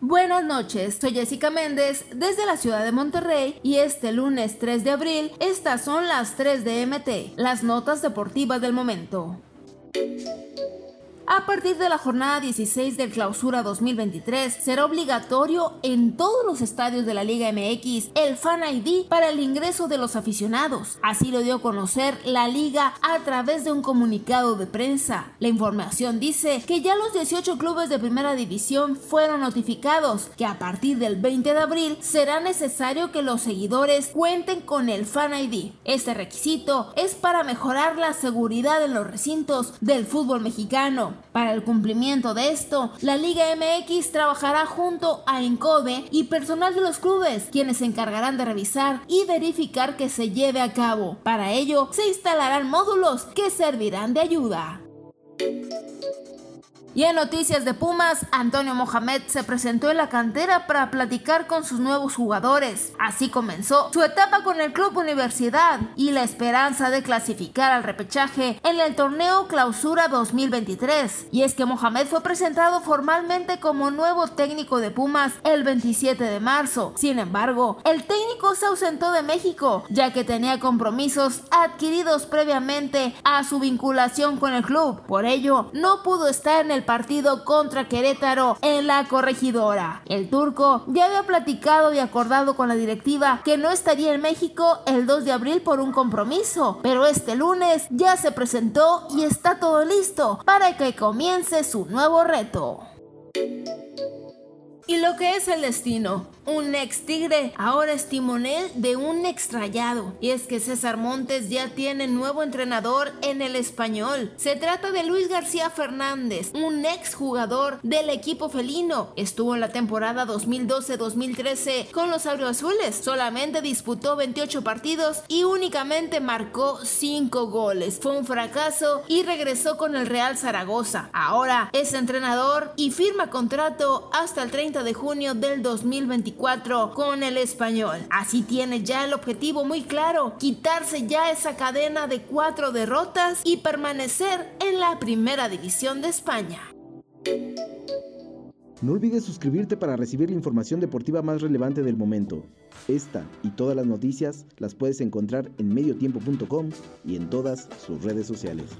Buenas noches, soy Jessica Méndez desde la ciudad de Monterrey y este lunes 3 de abril estas son las 3 de MT, las notas deportivas del momento. A partir de la jornada 16 del clausura 2023, será obligatorio en todos los estadios de la Liga MX el Fan ID para el ingreso de los aficionados. Así lo dio a conocer la liga a través de un comunicado de prensa. La información dice que ya los 18 clubes de primera división fueron notificados que a partir del 20 de abril será necesario que los seguidores cuenten con el Fan ID. Este requisito es para mejorar la seguridad en los recintos del fútbol mexicano. Para el cumplimiento de esto, la Liga MX trabajará junto a Encode y personal de los clubes, quienes se encargarán de revisar y verificar que se lleve a cabo. Para ello, se instalarán módulos que servirán de ayuda. Y en noticias de Pumas, Antonio Mohamed se presentó en la cantera para platicar con sus nuevos jugadores. Así comenzó su etapa con el club Universidad y la esperanza de clasificar al repechaje en el torneo Clausura 2023. Y es que Mohamed fue presentado formalmente como nuevo técnico de Pumas el 27 de marzo. Sin embargo, el técnico se ausentó de México ya que tenía compromisos adquiridos previamente a su vinculación con el club. Por ello, no pudo estar en el partido contra Querétaro en la corregidora. El turco ya había platicado y acordado con la directiva que no estaría en México el 2 de abril por un compromiso, pero este lunes ya se presentó y está todo listo para que comience su nuevo reto. Y lo que es el destino, un ex tigre ahora es timonel de un extrayado. Y es que César Montes ya tiene nuevo entrenador en el español. Se trata de Luis García Fernández, un ex jugador del equipo felino. Estuvo en la temporada 2012-2013 con los azules. Solamente disputó 28 partidos y únicamente marcó 5 goles. Fue un fracaso y regresó con el Real Zaragoza. Ahora es entrenador y firma contrato hasta el 30 de junio del 2024 con el español. Así tiene ya el objetivo muy claro, quitarse ya esa cadena de cuatro derrotas y permanecer en la primera división de España. No olvides suscribirte para recibir la información deportiva más relevante del momento. Esta y todas las noticias las puedes encontrar en mediotiempo.com y en todas sus redes sociales.